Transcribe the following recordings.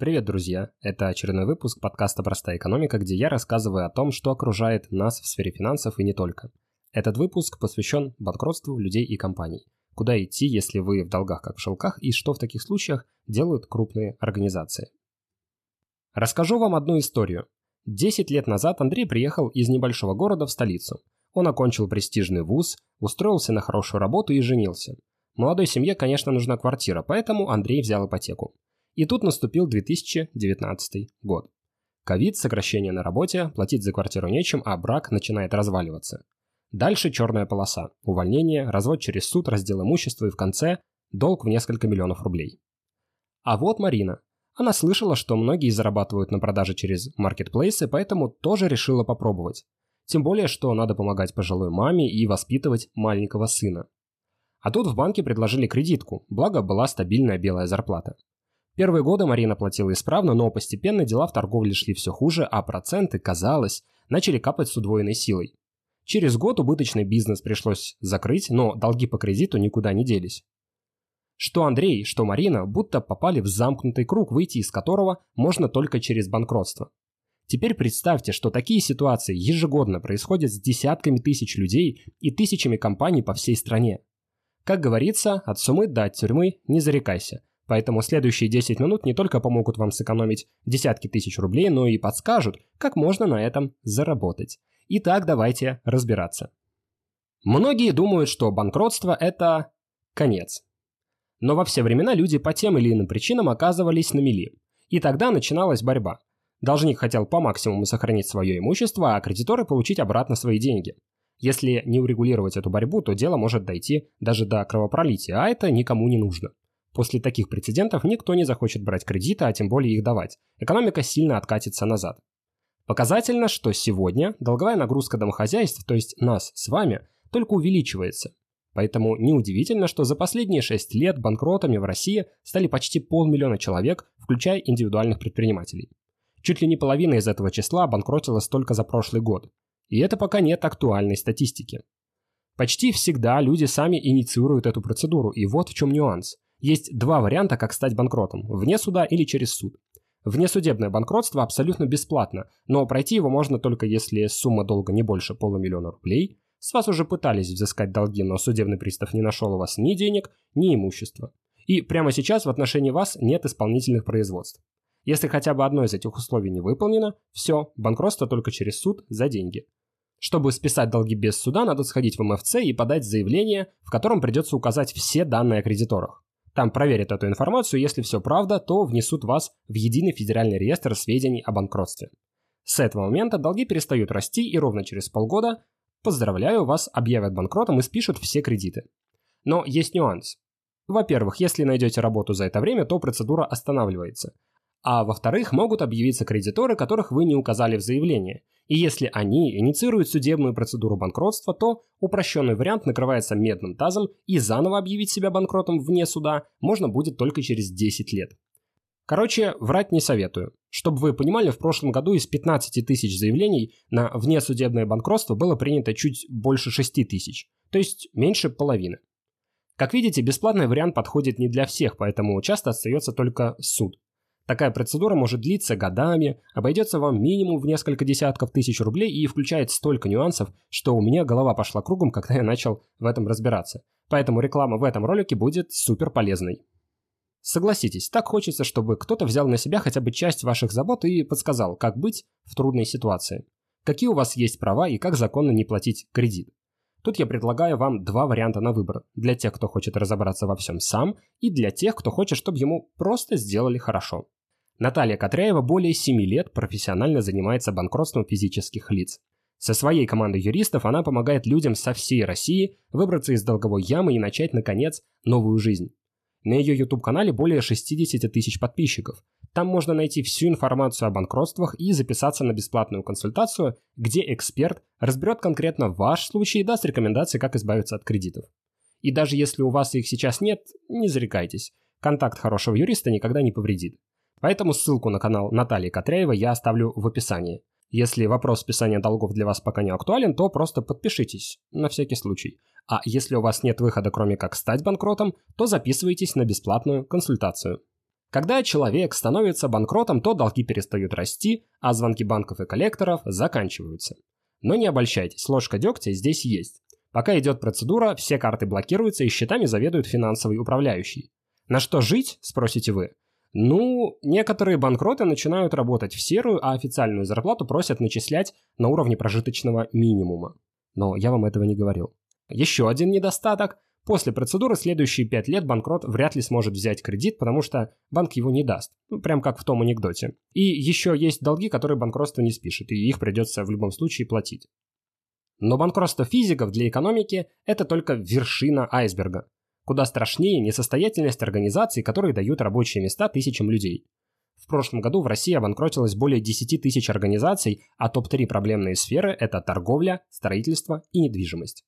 Привет, друзья! Это очередной выпуск подкаста «Простая экономика», где я рассказываю о том, что окружает нас в сфере финансов и не только. Этот выпуск посвящен банкротству людей и компаний. Куда идти, если вы в долгах как в шелках, и что в таких случаях делают крупные организации. Расскажу вам одну историю. Десять лет назад Андрей приехал из небольшого города в столицу. Он окончил престижный вуз, устроился на хорошую работу и женился. Молодой семье, конечно, нужна квартира, поэтому Андрей взял ипотеку. И тут наступил 2019 год. Ковид, сокращение на работе, платить за квартиру нечем, а брак начинает разваливаться. Дальше черная полоса, увольнение, развод через суд, раздел имущества и в конце долг в несколько миллионов рублей. А вот Марина. Она слышала, что многие зарабатывают на продаже через маркетплейсы, поэтому тоже решила попробовать. Тем более, что надо помогать пожилой маме и воспитывать маленького сына. А тут в банке предложили кредитку, благо была стабильная белая зарплата. Первые годы Марина платила исправно, но постепенно дела в торговле шли все хуже, а проценты, казалось, начали капать с удвоенной силой. Через год убыточный бизнес пришлось закрыть, но долги по кредиту никуда не делись. Что Андрей, что Марина будто попали в замкнутый круг, выйти из которого можно только через банкротство. Теперь представьте, что такие ситуации ежегодно происходят с десятками тысяч людей и тысячами компаний по всей стране. Как говорится, от сумы до от тюрьмы не зарекайся. Поэтому следующие 10 минут не только помогут вам сэкономить десятки тысяч рублей, но и подскажут, как можно на этом заработать. Итак, давайте разбираться. Многие думают, что банкротство – это конец. Но во все времена люди по тем или иным причинам оказывались на мели. И тогда начиналась борьба. Должник хотел по максимуму сохранить свое имущество, а кредиторы получить обратно свои деньги. Если не урегулировать эту борьбу, то дело может дойти даже до кровопролития, а это никому не нужно. После таких прецедентов никто не захочет брать кредиты, а тем более их давать. Экономика сильно откатится назад. Показательно, что сегодня долговая нагрузка домохозяйств, то есть нас с вами, только увеличивается. Поэтому неудивительно, что за последние 6 лет банкротами в России стали почти полмиллиона человек, включая индивидуальных предпринимателей. Чуть ли не половина из этого числа банкротилась только за прошлый год. И это пока нет актуальной статистики. Почти всегда люди сами инициируют эту процедуру, и вот в чем нюанс – есть два варианта, как стать банкротом – вне суда или через суд. Внесудебное банкротство абсолютно бесплатно, но пройти его можно только если сумма долга не больше полумиллиона рублей, с вас уже пытались взыскать долги, но судебный пристав не нашел у вас ни денег, ни имущества. И прямо сейчас в отношении вас нет исполнительных производств. Если хотя бы одно из этих условий не выполнено, все, банкротство только через суд за деньги. Чтобы списать долги без суда, надо сходить в МФЦ и подать заявление, в котором придется указать все данные о кредиторах. Там проверят эту информацию, если все правда, то внесут вас в единый федеральный реестр сведений о банкротстве. С этого момента долги перестают расти и ровно через полгода, поздравляю, вас объявят банкротом и спишут все кредиты. Но есть нюанс. Во-первых, если найдете работу за это время, то процедура останавливается. А во-вторых, могут объявиться кредиторы, которых вы не указали в заявлении. И если они инициируют судебную процедуру банкротства, то упрощенный вариант накрывается медным тазом и заново объявить себя банкротом вне суда можно будет только через 10 лет. Короче, врать не советую. Чтобы вы понимали, в прошлом году из 15 тысяч заявлений на внесудебное банкротство было принято чуть больше 6 тысяч, то есть меньше половины. Как видите, бесплатный вариант подходит не для всех, поэтому часто остается только суд. Такая процедура может длиться годами, обойдется вам минимум в несколько десятков тысяч рублей и включает столько нюансов, что у меня голова пошла кругом, когда я начал в этом разбираться. Поэтому реклама в этом ролике будет супер полезной. Согласитесь, так хочется, чтобы кто-то взял на себя хотя бы часть ваших забот и подсказал, как быть в трудной ситуации. Какие у вас есть права и как законно не платить кредит. Тут я предлагаю вам два варианта на выбор. Для тех, кто хочет разобраться во всем сам, и для тех, кто хочет, чтобы ему просто сделали хорошо. Наталья Катряева более 7 лет профессионально занимается банкротством физических лиц. Со своей командой юристов она помогает людям со всей России выбраться из долговой ямы и начать, наконец, новую жизнь. На ее YouTube-канале более 60 тысяч подписчиков. Там можно найти всю информацию о банкротствах и записаться на бесплатную консультацию, где эксперт разберет конкретно ваш случай и даст рекомендации, как избавиться от кредитов. И даже если у вас их сейчас нет, не зарекайтесь. Контакт хорошего юриста никогда не повредит. Поэтому ссылку на канал Натальи Катряева я оставлю в описании. Если вопрос списания долгов для вас пока не актуален, то просто подпишитесь, на всякий случай. А если у вас нет выхода, кроме как стать банкротом, то записывайтесь на бесплатную консультацию. Когда человек становится банкротом, то долги перестают расти, а звонки банков и коллекторов заканчиваются. Но не обольщайтесь, ложка дегтя здесь есть. Пока идет процедура, все карты блокируются и счетами заведует финансовый управляющий. На что жить, спросите вы? Ну, некоторые банкроты начинают работать в серую, а официальную зарплату просят начислять на уровне прожиточного минимума. Но я вам этого не говорил. Еще один недостаток. После процедуры следующие 5 лет банкрот вряд ли сможет взять кредит, потому что банк его не даст. Ну, прям как в том анекдоте. И еще есть долги, которые банкротство не спишет, и их придется в любом случае платить. Но банкротство физиков для экономики – это только вершина айсберга. Куда страшнее несостоятельность организаций, которые дают рабочие места тысячам людей. В прошлом году в России обанкротилось более 10 тысяч организаций, а топ-3 проблемные сферы – это торговля, строительство и недвижимость.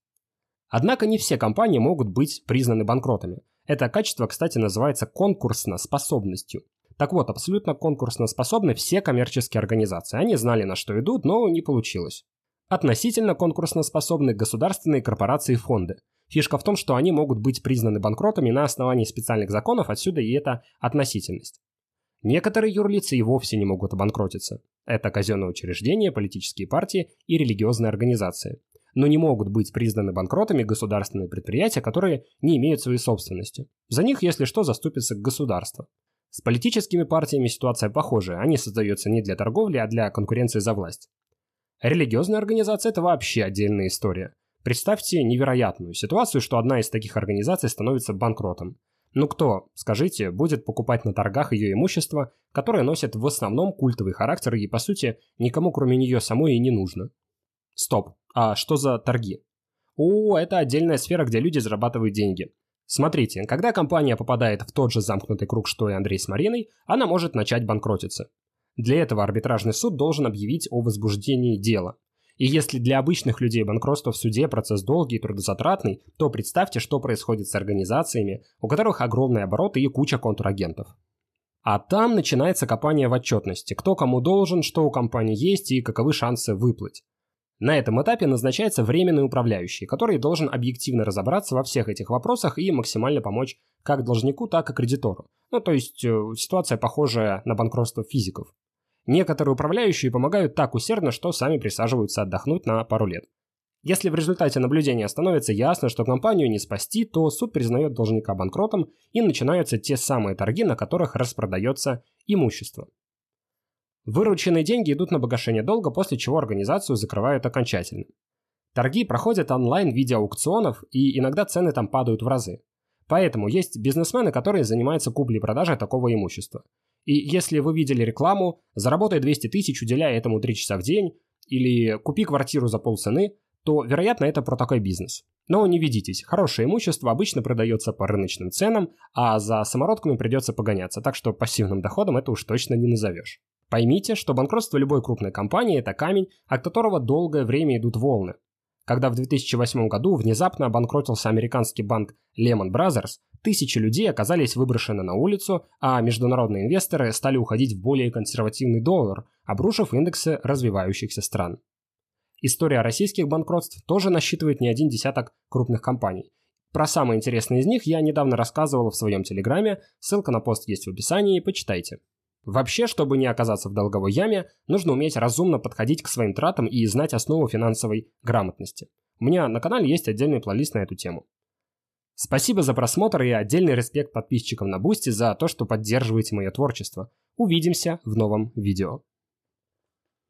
Однако не все компании могут быть признаны банкротами. Это качество, кстати, называется конкурсно способностью. Так вот, абсолютно конкурсно способны все коммерческие организации. Они знали, на что идут, но не получилось. Относительно конкурсно способны государственные корпорации и фонды. Фишка в том, что они могут быть признаны банкротами на основании специальных законов, отсюда и эта относительность. Некоторые юрлицы и вовсе не могут обанкротиться. Это казенные учреждения, политические партии и религиозные организации. Но не могут быть признаны банкротами государственные предприятия, которые не имеют своей собственности. За них, если что, заступится государство. С политическими партиями ситуация похожая. Они создаются не для торговли, а для конкуренции за власть. Религиозная организация – это вообще отдельная история. Представьте невероятную ситуацию, что одна из таких организаций становится банкротом. Ну кто, скажите, будет покупать на торгах ее имущество, которое носит в основном культовый характер и, по сути, никому кроме нее самой и не нужно? Стоп, а что за торги? О, это отдельная сфера, где люди зарабатывают деньги. Смотрите, когда компания попадает в тот же замкнутый круг, что и Андрей с Мариной, она может начать банкротиться. Для этого арбитражный суд должен объявить о возбуждении дела. И если для обычных людей банкротство в суде процесс долгий и трудозатратный, то представьте, что происходит с организациями, у которых огромные обороты и куча контрагентов. А там начинается копание в отчетности, кто кому должен, что у компании есть и каковы шансы выплыть. На этом этапе назначается временный управляющий, который должен объективно разобраться во всех этих вопросах и максимально помочь как должнику, так и кредитору. Ну, то есть э, ситуация похожая на банкротство физиков. Некоторые управляющие помогают так усердно, что сами присаживаются отдохнуть на пару лет. Если в результате наблюдения становится ясно, что компанию не спасти, то суд признает должника банкротом и начинаются те самые торги, на которых распродается имущество. Вырученные деньги идут на погашение долга, после чего организацию закрывают окончательно. Торги проходят онлайн в виде аукционов, и иногда цены там падают в разы. Поэтому есть бизнесмены, которые занимаются куплей-продажей такого имущества. И если вы видели рекламу «заработай 200 тысяч, уделяя этому 3 часа в день» или «купи квартиру за полцены», то, вероятно, это про такой бизнес. Но не ведитесь, хорошее имущество обычно продается по рыночным ценам, а за самородками придется погоняться, так что пассивным доходом это уж точно не назовешь. Поймите, что банкротство любой крупной компании – это камень, от которого долгое время идут волны. Когда в 2008 году внезапно обанкротился американский банк Lehman Brothers, тысячи людей оказались выброшены на улицу, а международные инвесторы стали уходить в более консервативный доллар, обрушив индексы развивающихся стран. История российских банкротств тоже насчитывает не один десяток крупных компаний. Про самые интересные из них я недавно рассказывал в своем телеграме, ссылка на пост есть в описании, почитайте. Вообще, чтобы не оказаться в долговой яме, нужно уметь разумно подходить к своим тратам и знать основу финансовой грамотности. У меня на канале есть отдельный плейлист на эту тему. Спасибо за просмотр и отдельный респект подписчикам на Бусти за то, что поддерживаете мое творчество. Увидимся в новом видео.